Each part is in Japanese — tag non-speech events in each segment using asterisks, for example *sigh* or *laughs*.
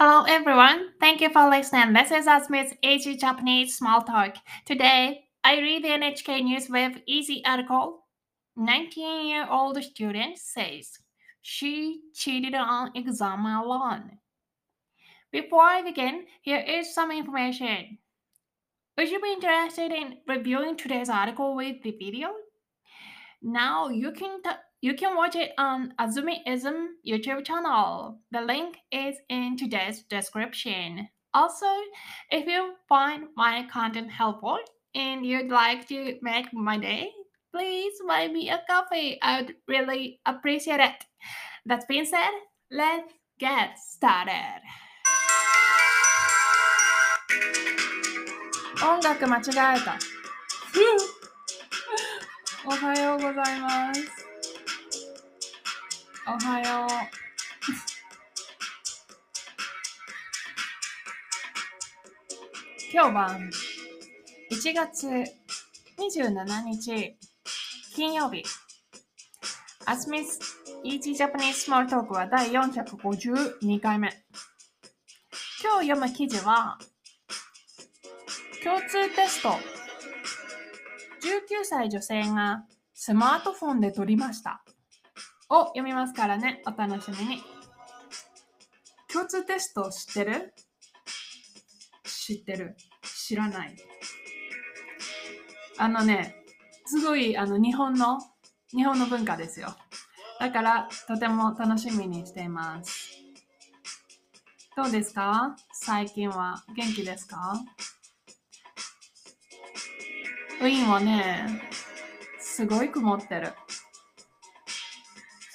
Hello everyone. Thank you for listening. This is Asmi's Easy Japanese Small Talk. Today, I read the NHK News with easy article. 19-year-old student says she cheated on exam alone. Before I begin, here is some information. Would you be interested in reviewing today's article with the video? Now you can t- you can watch it on Azumiism YouTube channel. The link is in today's description. Also, if you find my content helpful and you'd like to make my day, please buy me a coffee. I would really appreciate it. That being said, let's get started. 音楽間違えた。おはようございます。 *laughs* おはよう。今日は1月27日金曜日。アスミス Easy Japanese Small Talk は第452回目。今日読む記事は共通テスト19歳女性がスマートフォンで撮りましたを読みますからねお楽しみに。共通テスト知ってる？知ってる。知らない。あのねすごいあの日本の日本の文化ですよ。だからとても楽しみにしています。どうですか？最近は？元気ですか？ウィンはね、すごい曇ってる。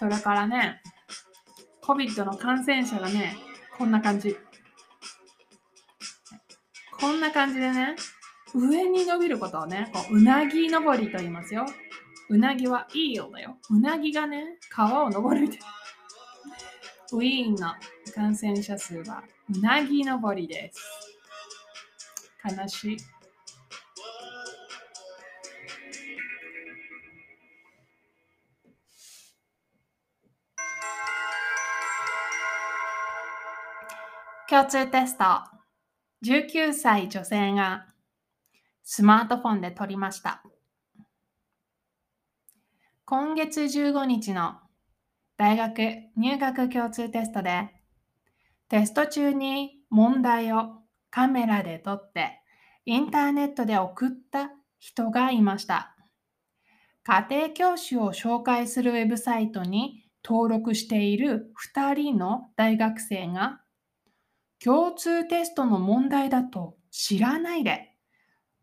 それからね、COVID の感染者がね、こんな感じ。こんな感じでね、上に伸びることをね、こううなぎ登りと言いますよ。うなぎはいいようだよ。うなぎがね、川を登るみたい。ウィーンの感染者数はうなぎ登りです。悲しい。共通テスト。19歳女性がスマートフォンで撮りました。今月15日の大学入学共通テストでテスト中に問題をカメラで撮ってインターネットで送った人がいました。家庭教師を紹介するウェブサイトに登録している2人の大学生が共通テストの問題だと知らないで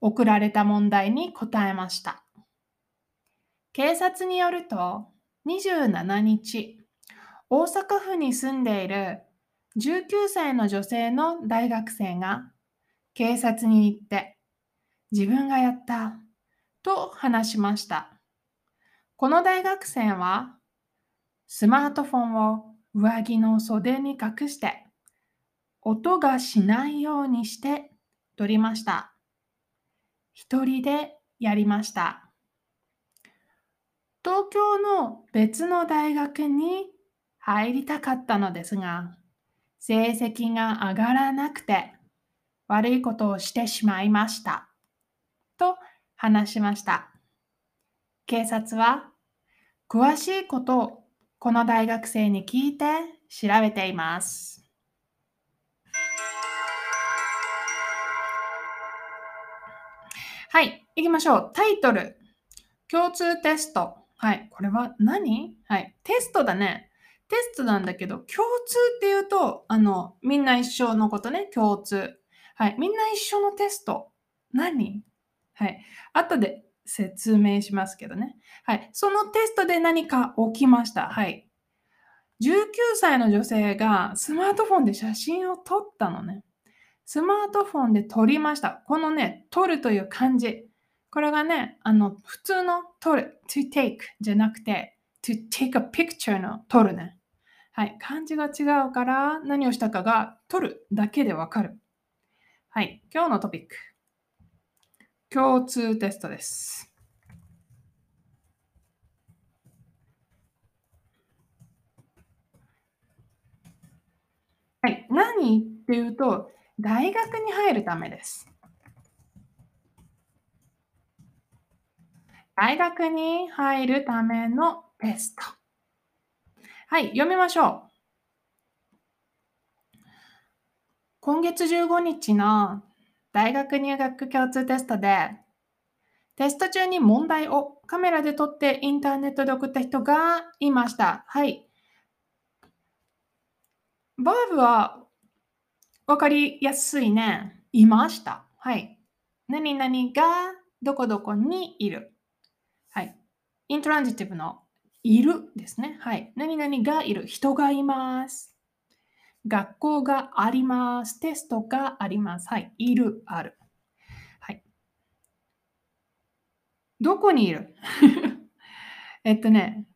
送られた問題に答えました。警察によると27日、大阪府に住んでいる19歳の女性の大学生が警察に行って自分がやったと話しました。この大学生はスマートフォンを上着の袖に隠して音がしないようにして撮りました。一人でやりました。東京の別の大学に入りたかったのですが、成績が上がらなくて悪いことをしてしまいました。と話しました。警察は詳しいことをこの大学生に聞いて調べています。はい、行きましょう。タイトル。共通テスト。はい、これは何？はい、テストだね。テストなんだけど、共通っていうと、あの、みんな一緒のことね、共通。はい、みんな一緒のテスト。何？はい、後で説明しますけどね。はい、そのテストで何か起きました。はい。19歳の女性がスマートフォンで写真を撮ったのね。スマートフォンで撮りました。このね、撮るという漢字。これがね、あの、普通の撮る、to take じゃなくて、to take a picture の撮るね。はい。漢字が違うから何をしたかが撮るだけでわかる。はい。今日のトピック。共通テストです。はい。何っていうと、大学に入るためです。大学に入るためのテスト。はい、読みましょう。今月15日の大学入学共通テストで、テスト中に問題をカメラで撮ってインターネットで送った人がいました。はい。バーブは分かりやすいね。いました。はい。何々がどこどこにいる。はい。イントランジティブのいるですね。はい。何々がいる。人がいます。学校があります。テストがあります。はい。いる、ある。はい。どこにいる？*laughs* えっとね、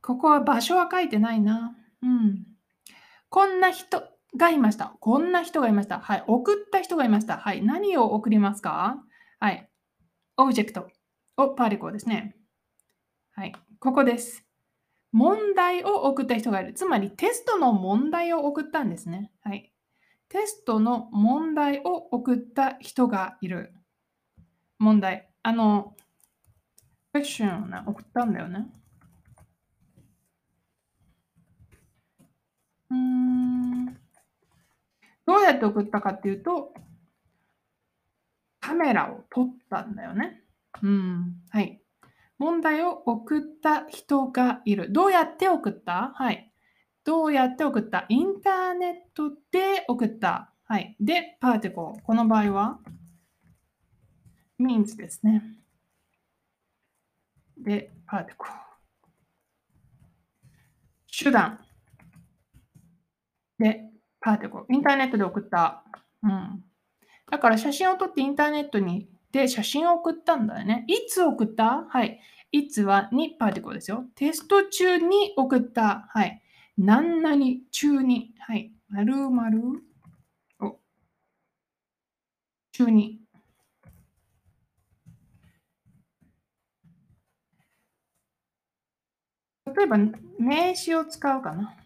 ここは場所は書いてないな。うん。こんな人がいました。こんな人がいました。はい。送った人がいました。はい。何を送りますか？はい。オブジェクト。お、パーティコですね。はい。ここです。問題を送った人がいる。つまりテストの問題を送ったんですね。はい。テストの問題を送った人がいる。問題。あの、クエスチョンを、ね、送ったんだよね。うん。どうやって送ったかっていうと、カメラを撮ったんだよね。うん。はい。問題を送った人がいる。どうやって送った？はい。どうやって送った？インターネットで送った。はい。で、パーティコ。この場合は means ですね。で、パーティコ。手段。で、パーティコ。インターネットで送った。うん。だから写真を撮ってインターネットにで、写真を送ったんだよね。いつ送った？はい。いつはにパーティコですよ。テスト中に送った。はい。何々中に。はい。まるまる。お。中に。例えば、名詞を使うかな。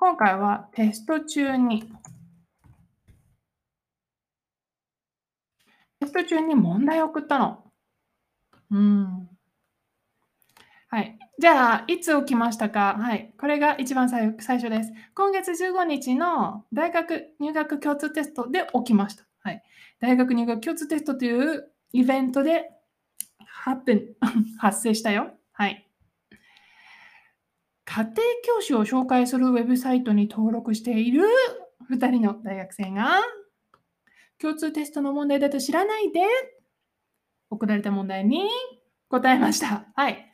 はい。今回はテスト中に。テスト中に問題を送ったの。うん。はい。じゃあ、いつ起きましたか？はい。これが一番最初です。今月15日の大学入学共通テストで起きました。はい。大学入学共通テストというイベントで *laughs* 発生したよ。家庭教師を紹介するウェブサイトに登録している2人の大学生が共通テストの問題だと知らないで、送られた問題に答えました。はい。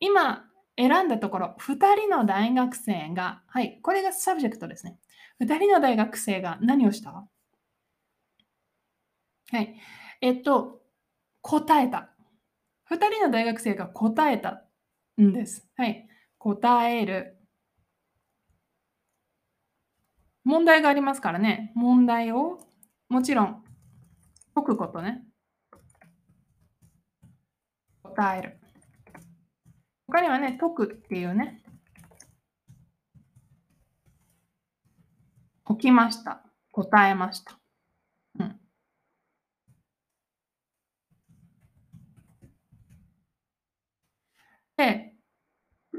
今、選んだところ、2人の大学生が、はい、これが subject ですね。2人の大学生が何をした？はい。えっと、答えた。2人の大学生が答えたんです。はい。答える。問題がありますからね。問題をもちろん、解くことね。答える。他にはね、解くっていうね。解きました。答えました。うん。で、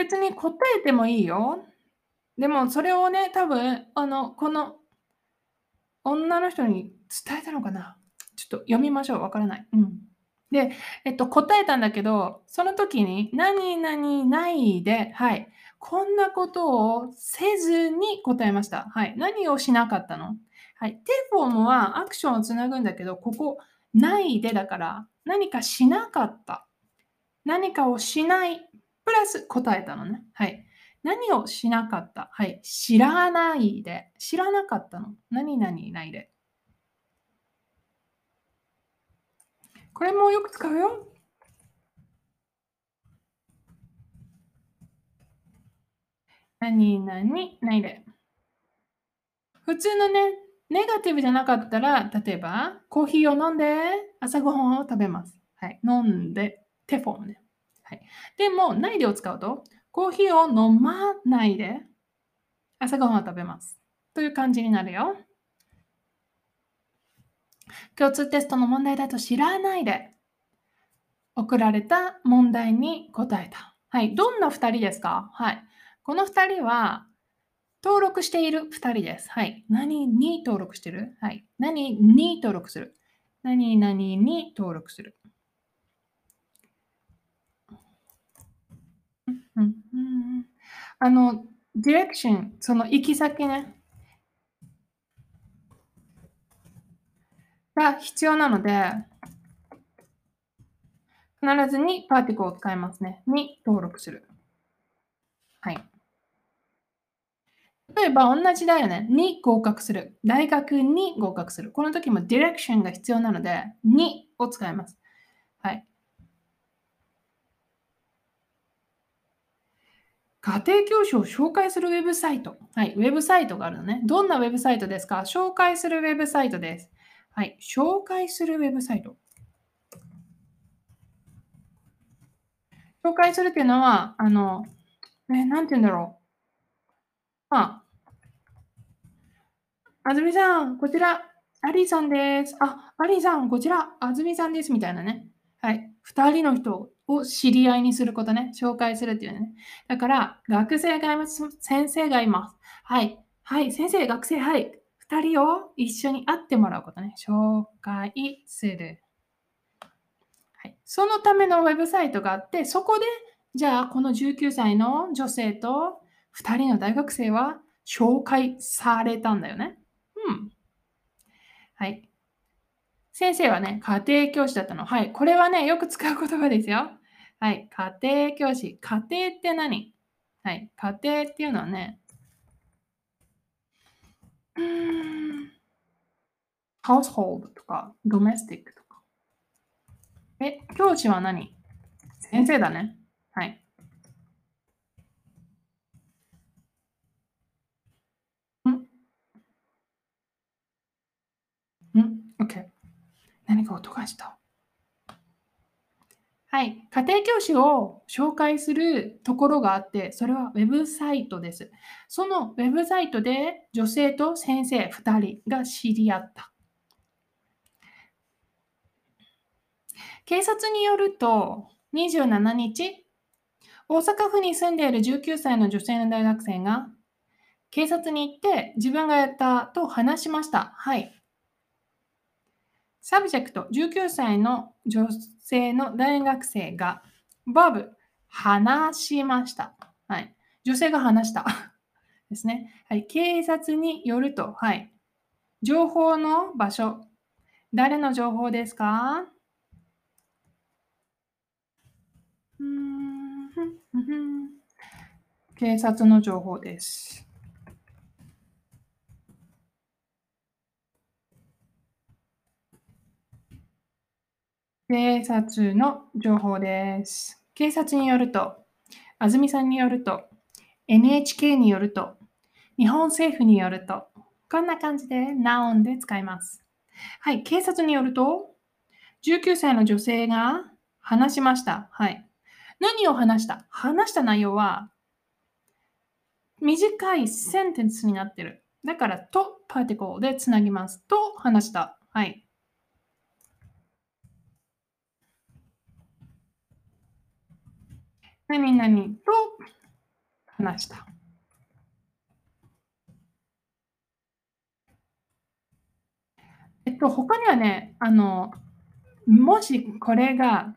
別に答えてもいいよ。でも、それをね、多分、あの、この女の人に伝えたのかなちょっと読みましょう。わからない。うん。で、えっと、答えたんだけど、その時に、何々ないで、はい。こんなことをせずに答えました。はい。何をしなかったの？はい。テフォームはアクションをつなぐんだけど、ここ、ないでだから、何かしなかった。何かをしない。プラス答えたのね。はい。何をしなかった？はい。知らないで。知らなかったの。何々ないで。これもよく使うよ。何々ないで。普通のね、ネガティブじゃなかったら、例えば、コーヒーを飲んで、朝ごはんを食べます。はい。飲んで、テフォームね。はい。でも、ないでを使うと、コーヒーを飲まないで。朝ごはんを食べます。という感じになるよ。共通テストの問題だと知らないで送られた問題に答えた。はい。どんな2人ですか？はい。この2人は登録している2人です。はい。何に登録してる？はい。何に登録する？何々に登録する。うんうん、あの、ディレクション、その行き先ね。が必要なので、必ずにパーティクを使いますね。に登録する。はい。例えば同じだよね。に合格する。大学に合格する。この時もディレクションが必要なので、にを使います。はい。家庭教師を紹介するウェブサイト。はい。ウェブサイトがあるのね。どんなウェブサイトですか？紹介するウェブサイトです。はい。紹介するウェブサイト。紹介するっていうのは、あの、え、なんて言うんだろう。あ、あずみさん、こちら、アリーさんです。あ、アリーさん、こちら、あずみさんです。みたいなね。はい。二人の人を知り合いにすることね。紹介するっていうね。だから、学生がいます。先生がいます。はい。はい。先生、学生、はい。二人を一緒に会ってもらうことね。紹介する。はい、そのためのウェブサイトがあって、そこで、じゃあ、この19歳の女性と2人の大学生は紹介されたんだよね。うん。はい。先生はね、家庭教師だったの。はい。これはね、よく使う言葉ですよ。はい。家庭教師。家庭って何？はい。家庭っていうのはね、うーん、household とか domestic とか。え、教師は何？先生だね。はい。んん ?OK。何か音がした。はい。家庭教師を紹介するところがあって、それはウェブサイトです。そのウェブサイトで女性と先生2人が知り合った。警察によると、27日、大阪府に住んでいる19歳の女性の大学生が、警察に行って自分がやったと話しました。はい。Subject、19歳の女性の大学生が、バブ、話しました。はい。女性が話した。*laughs* ですね。はい。警察によると、はい。情報の場所。誰の情報ですか？うん警察の情報です。警察の情報です。警察によると、安住さんによると、NHK によると、日本政府によると、こんな感じでナオンで使います。はい、警察によると、19歳の女性が話しました。はい。何を話した？話した内容は、短いセンテンスになってる。だから、とパーティコでつなぎます。と話した。はい。何々と話した。えっと、他にはね、あの、もしこれが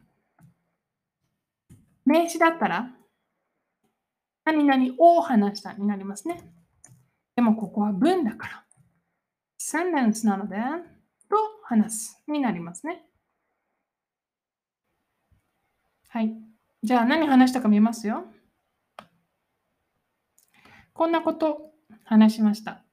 名詞だったら、何々を話したになりますね。でもここは文だから。センテンスなので、と話すになりますね。はい。じゃあ何話したか見ますよ。こんなこと話しました。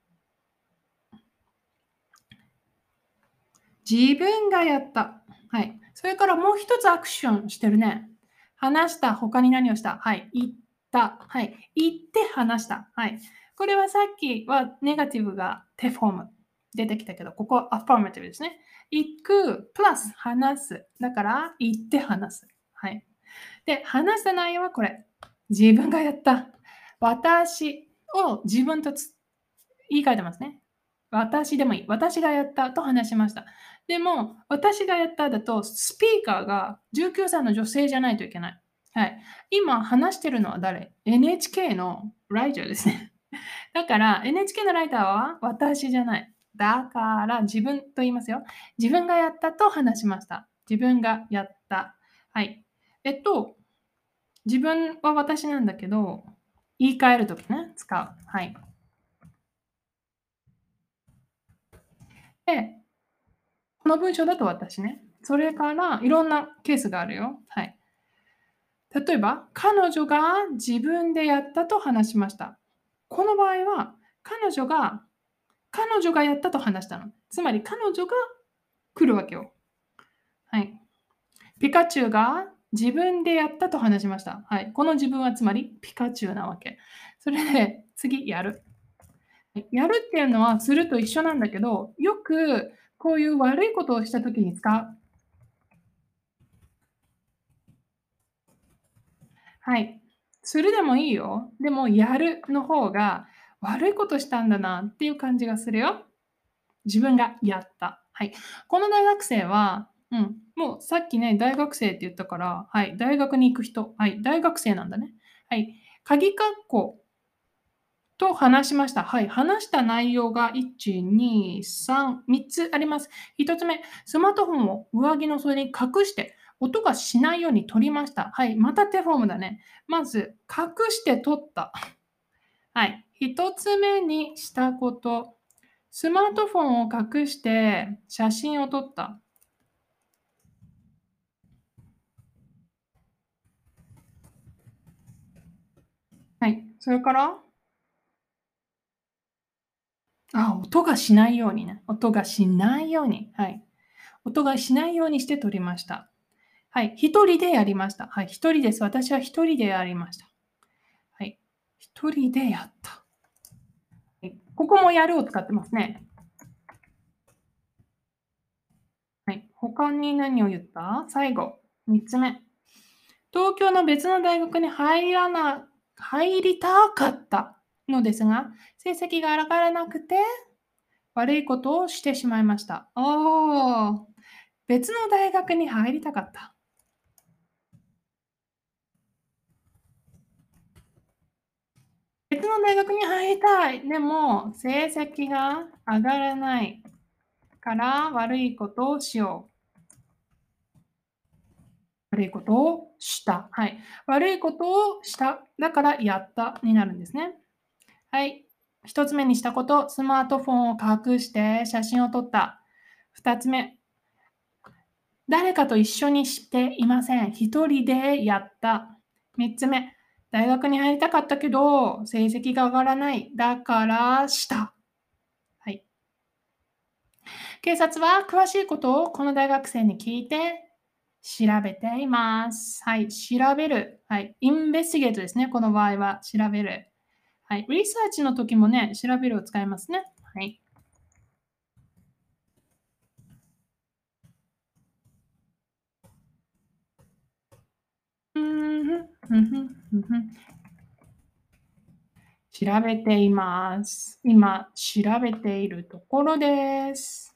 自分がやった。はい。それからもう一つアクションしてるね。話した。他に何をしたはい。言った。はい。言って話した。はい。これはさっきはネガティブがテフォーム出てきたけど、ここはアファーマティブですね。行く、プラス話す。だから、言って話す。はい。で、話した内容はこれ。自分がやった。私を自分と言い換えてますね。私でもいい。私がやったと話しました。でも、私がやっただと、スピーカーが19歳の女性じゃないといけない。はい。今話してるのは誰 ?NHK のライターですね。*laughs* だから、NHK のライターは私じゃない。だから自分と言いますよ。自分がやったと話しました。自分がやった。はい。えっと、自分は私なんだけど、言い換えるときね、使う。はい。で、この文章だと私ね。それからいろんなケースがあるよ。はい。例えば、彼女が自分でやったと話しました。この場合は、彼女が彼女がやったと話したの。つまり彼女が来るわけよ。はい。ピカチュウが自分でやったと話しました。はい。この自分はつまりピカチュウなわけ。それで次やる。やるっていうのはすると一緒なんだけど、よくこういう悪いことをしたときに使う。はい。するでもいいよ。でも、やるの方が悪いことしたんだなっていう感じがするよ。自分がやった。はい。この大学生は、うん、もうさっきね、大学生って言ったから、はい、大学に行く人、はい、大学生なんだね。はい、鍵括弧と話しました。はい、話した内容が1、2、3、3つあります。1つ目、スマートフォンを上着の袖に隠して、音がしないように取りました。はい、また手フォームだね。まず、隠して取った。はい、1つ目にしたこと、スマートフォンを隠して写真を撮った。はい。それから？あ、音がしないようにね。音がしないように。はい。音がしないようにして撮りました。はい。一人でやりました。はい。一人です。私は一人でやりました。はい。一人でやった。ここもやるを使ってますね。はい。他に何を言った？最後、3つ目。東京の別の大学に入らな、入りたかったのですが、成績が上がらなくて、悪いことをしてしまいました。おー、別の大学に入りたかった。別の大学に入りたい。でも、成績が上がらないから悪いことをしよう。悪いことをした。はい。悪いことをした。だからやったになるんですね。はい。一つ目にしたこと、スマートフォンを隠して写真を撮った。二つ目、誰かと一緒にしていません。一人でやった。三つ目、大学に入りたかったけど、成績が上がらない。だからした。はい。警察は詳しいことをこの大学生に聞いて調べています。はい。調べる。はい。インベスティゲートですね。この場合は調べる。はい。リサーチの時もね、調べるを使いますね。はい。調べています。今、調べているところです。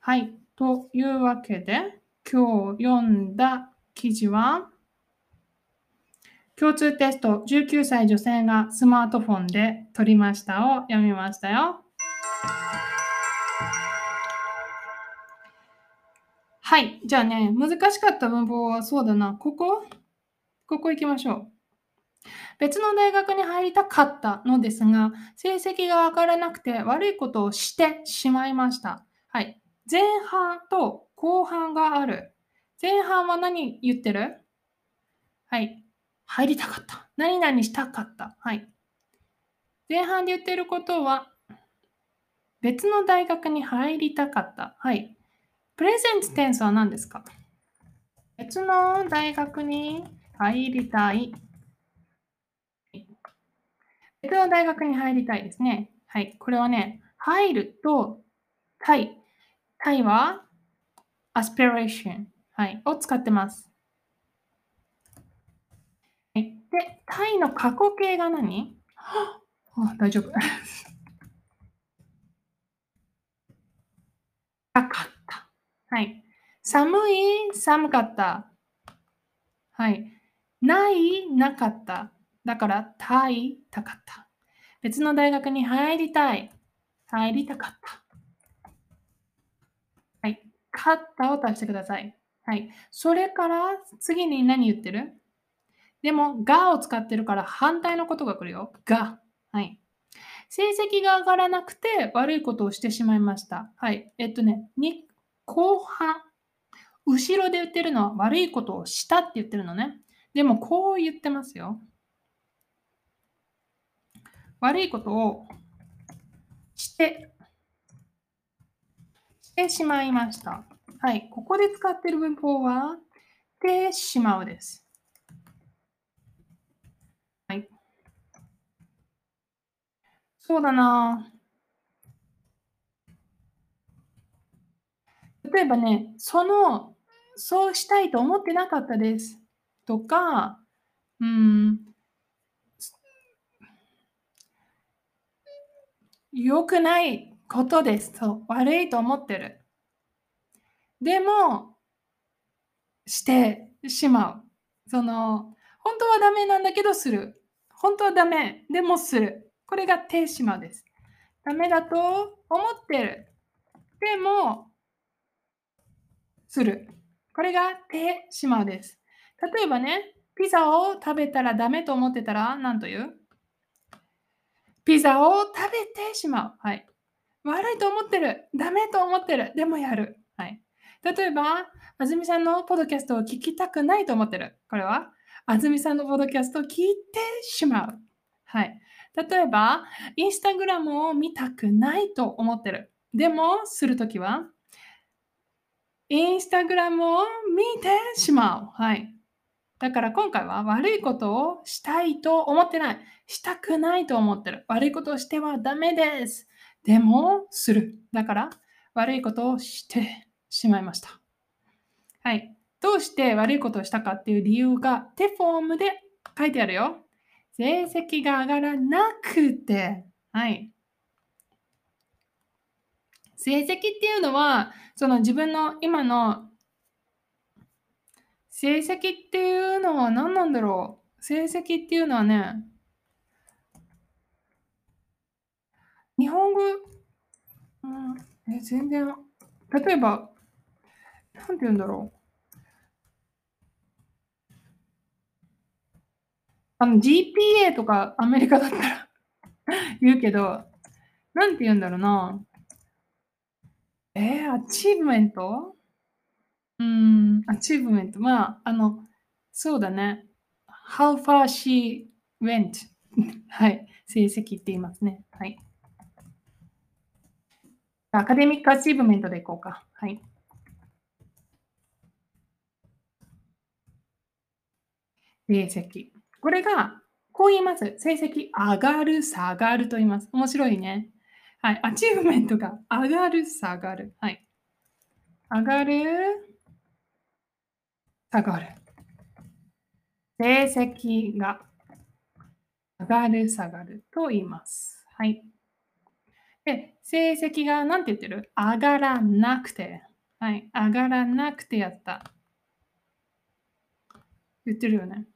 はい。というわけで、今日読んだ記事は、共通テスト19歳女性がスマートフォンで取りましたを読みましたよ。はい。じゃあね、難しかった文法はそうだな。ここ？ここ行きましょう。別の大学に入りたかったのですが、成績が上がらなくて悪いことをしてしまいました。はい。前半と後半がある。前半は何言ってる？はい。入りたかった。何々したかった。はい。前半で言ってることは、別の大学に入りたかった。はい。プレゼンツテンスは何ですか？別の大学に入りたい。別の大学に入りたいですね。はい。これはね、入ると、タイ。タイは？aspiration、はい、を使ってます。はい、で、タイの過去形が何？*gasps* あ大丈夫。高かった。はい。寒い、寒かった。はい。ない、なかった。だから、たい、たかった。別の大学に入りたい？入りたかった。はい。かったを足してください。はい。それから次に何言ってる？でも、がを使ってるから反対のことが来るよ。が。はい。成績が上がらなくて悪いことをしてしまいました。はい。えっとね、に後半、後ろで言ってるのは悪いことをしたって言ってるのね。でも、こう言ってますよ。悪いことをして、してしまいました。はい。ここで使っている文法は、てしまうです。はい。そうだな。例えばね、その、そうしたいと思ってなかったです。とか、うん、良くないことです。そう、悪いと思ってる。でも、してしまう。その、本当はダメなんだけどする。本当はダメ。でもする。これがてしまうです。ダメだと思ってる。でも、する。これがてしまうです。例えばね、ピザを食べたらダメと思ってたら何と言う？ピザを食べてしまう。はい。悪いと思ってる。ダメと思ってる。でもやる。はい。例えば、あずみさんのポドキャストを聞きたくないと思ってる。これは、あずみさんのポドキャストを聞いてしまう。はい。例えば、インスタグラムを見たくないと思ってる。でも、するときは、インスタグラムを見てしまう。はい。だから今回は悪いことをしたいと思ってない。したくないと思ってる。悪いことをしてはダメです。でも、する。だから、悪いことをしてしまいました。はい。どうして悪いことをしたかっていう理由が手フォームで書いてあるよ。成績が上がらなくて、はい。成績っていうのは、その自分の今の成績っていうのは何なんだろう成績っていうのはね、日本語、うん、え全然、例えば、なんて言うんだろう。あの GPA とかアメリカだったら言うけど、なんて言うんだろうな。えー、 achievement うん、 achievement。まあ、あの、そうだね。How far she went. はい。成績って言いますね。はい。 academic achievement でいこうか。はい。成績。これが、こう言います。成績上がる、下がると言います。面白いね。はい。 achievement が上がる、下がる。はい。上がる、下がる。成績が上がる、下がると言います。はい。で、成績が何て言ってる？上がらなくて。はい。上がらなくてやった。言ってるよね。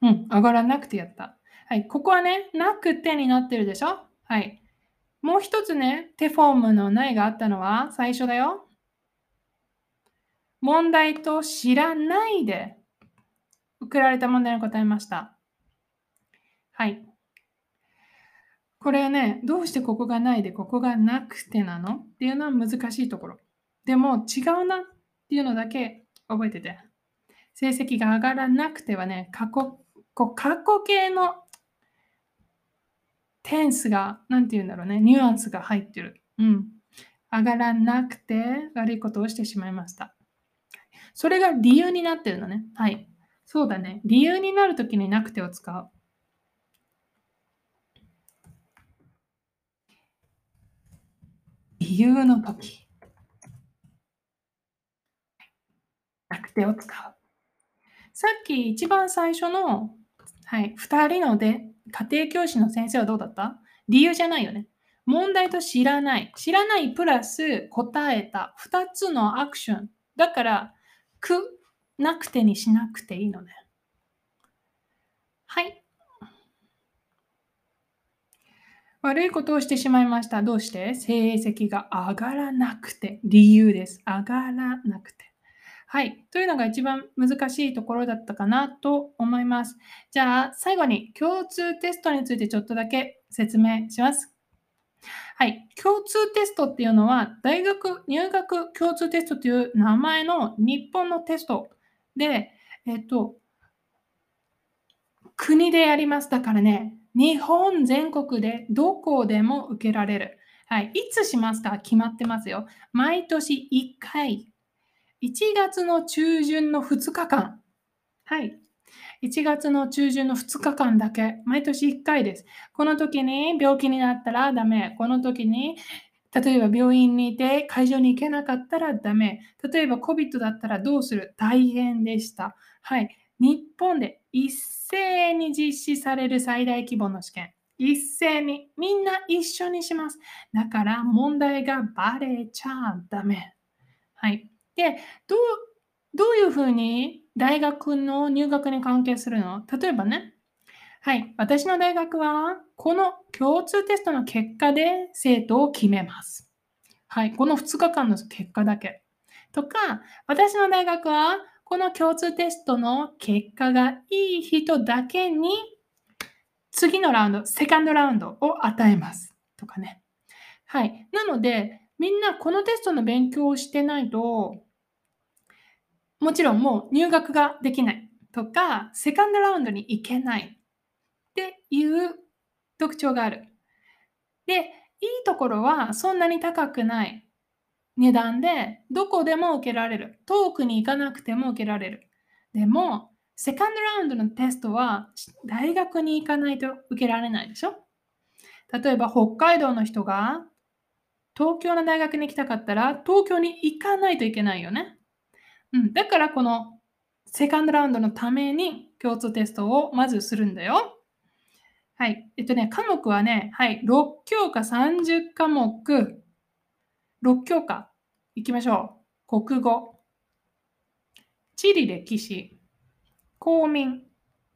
うん。上がらなくてやった。はい。ここはね、なくてになってるでしょ？はい。もう一つね、手フォームのないがあったのは最初だよ。問題と知らないで送られた問題に答えました。はい。これね、どうしてここがないでここがなくてなの？っていうのは難しいところ。でも違うなっていうのだけ覚えてて。成績が上がらなくてはね、過去、こう過去形のテンスが、なんて言うんだろうね、ニュアンスが入ってる。うん。上がらなくて悪いことをしてしまいました。それが理由になってるのね。はい。そうだね。理由になるときになくてを使う。理由のとき。なくてを使う。さっき一番最初の、はい。2人ので家庭教師の先生はどうだった？理由じゃないよね。問題と知らない。知らないプラス答えた。2つのアクション。だから、くなくてにしなくていいのね。はい。悪いことをしてしまいました。どうして？成績が上がらなくて。理由です。上がらなくて。はい。というのが一番難しいところだったかなと思います。じゃあ、最後に共通テストについてちょっとだけ説明します。はい。共通テストっていうのは、大学入学共通テストという名前の日本のテストで、えっと、国でやります。だからね、日本全国でどこでも受けられる。はい。いつしますか？決まってますよ。毎年1回1月の中旬の2日間。はい。1月の中旬の2日間だけ、毎年1回です。この時に病気になったらダメ。この時に、例えば病院にいて会場に行けなかったらダメ。例えば COVID だったらどうする？大変でした。はい。日本で一斉に実施される最大規模の試験。一斉にみんな一緒にします。だから問題がバレちゃダメ。はい。で、どう、どういうふうに大学の入学に関係するの？例えばね、はい、私の大学はこの共通テストの結果で生徒を決めます。はい、この2日間の結果だけ。とか、私の大学はこの共通テストの結果がいい人だけに次のラウンド、セカンドラウンドを与えます。とかね。はい。なので、みんなこのテストの勉強をしてないと、もちろんもう入学ができないとか、セカンドラウンドに行けないっていう特徴がある。で、いいところはそんなに高くない値段でどこでも受けられる。遠くに行かなくても受けられる。でも、セカンドラウンドのテストは大学に行かないと受けられないでしょ例えば北海道の人が東京の大学に行きたかったら東京に行かないといけないよね。うん、だからこのセカンドラウンドのために共通テストをまずするんだよ。はい。えっとね、科目はね、はい、6教科30科目、6教科、いきましょう。国語、地理歴史、公民、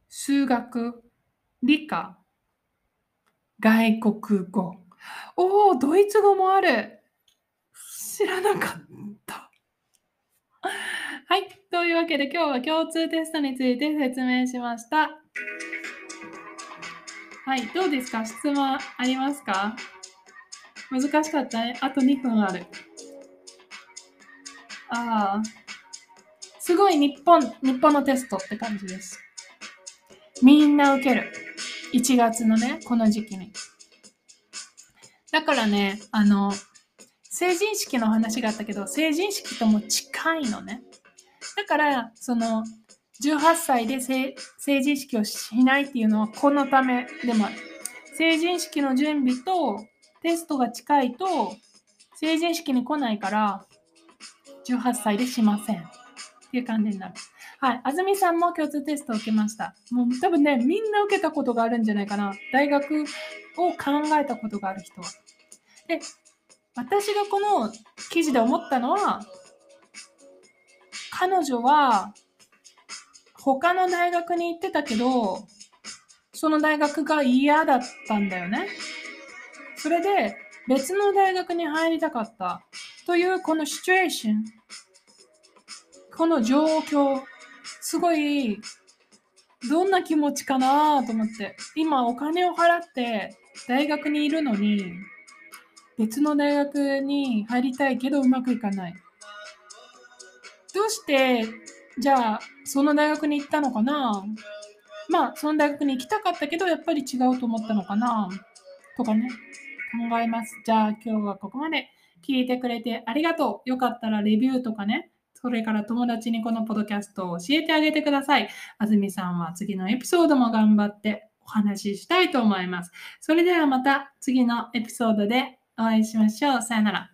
数学、理科、外国語。おお、ドイツ語もある。知らなかった。はい。というわけで今日は共通テストについて説明しました。はい。どうですか？質問ありますか？難しかったね。あと2分ある。ああ。すごい日本、日本のテストって感じです。みんな受ける。1月のね、この時期に。だからね、あの、成人式の話があったけど、成人式とも近いのね。だから、その、18歳で成人式をしないっていうのはこのためでもある。成人式の準備とテストが近いと成人式に来ないから18歳でしませんっていう感じになる。はい。安住さんも共通テストを受けました。もう多分ね、みんな受けたことがあるんじゃないかな。大学を考えたことがある人は。で、私がこの記事で思ったのは、彼女は他の大学に行ってたけど、その大学が嫌だったんだよね。それで別の大学に入りたかった。というこのシチュエーション、この状況、すごいどんな気持ちかなと思って、今お金を払って大学にいるのに、別の大学に入りたいけどうまくいかない。どうしてじゃあその大学に行ったのかな？まあその大学に行きたかったけどやっぱり違うと思ったのかな？とかね。考えます。じゃあ今日はここまで聞いてくれてありがとう。よかったらレビューとかねそれから友達にこのポッドキャストを教えてあげてください。あずみさんは次のエピソードも頑張ってお話ししたいと思います。それではまた次のエピソードでお会いしましょう。さよなら。